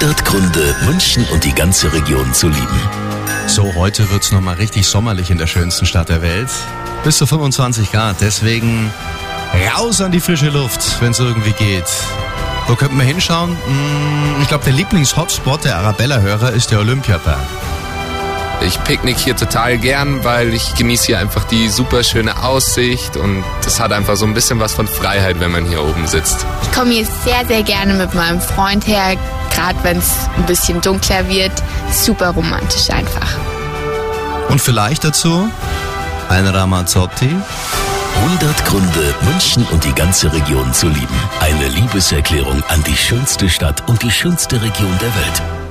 100 Gründe, München und die ganze Region zu lieben. So, heute wird's noch mal richtig sommerlich in der schönsten Stadt der Welt. Bis zu 25 Grad. Deswegen raus an die frische Luft, wenn's irgendwie geht. Wo könnten wir hinschauen? Hm, Ich glaube, der Lieblingshotspot der Arabella-Hörer ist der Olympiapark. Ich picknick hier total gern, weil ich genieße hier einfach die super schöne Aussicht und das hat einfach so ein bisschen was von Freiheit, wenn man hier oben sitzt. Ich komme hier sehr, sehr gerne mit meinem Freund her, gerade wenn es ein bisschen dunkler wird. Super romantisch einfach. Und vielleicht dazu ein Ramazzotti. 100 Gründe, München und die ganze Region zu lieben. Eine Liebeserklärung an die schönste Stadt und die schönste Region der Welt.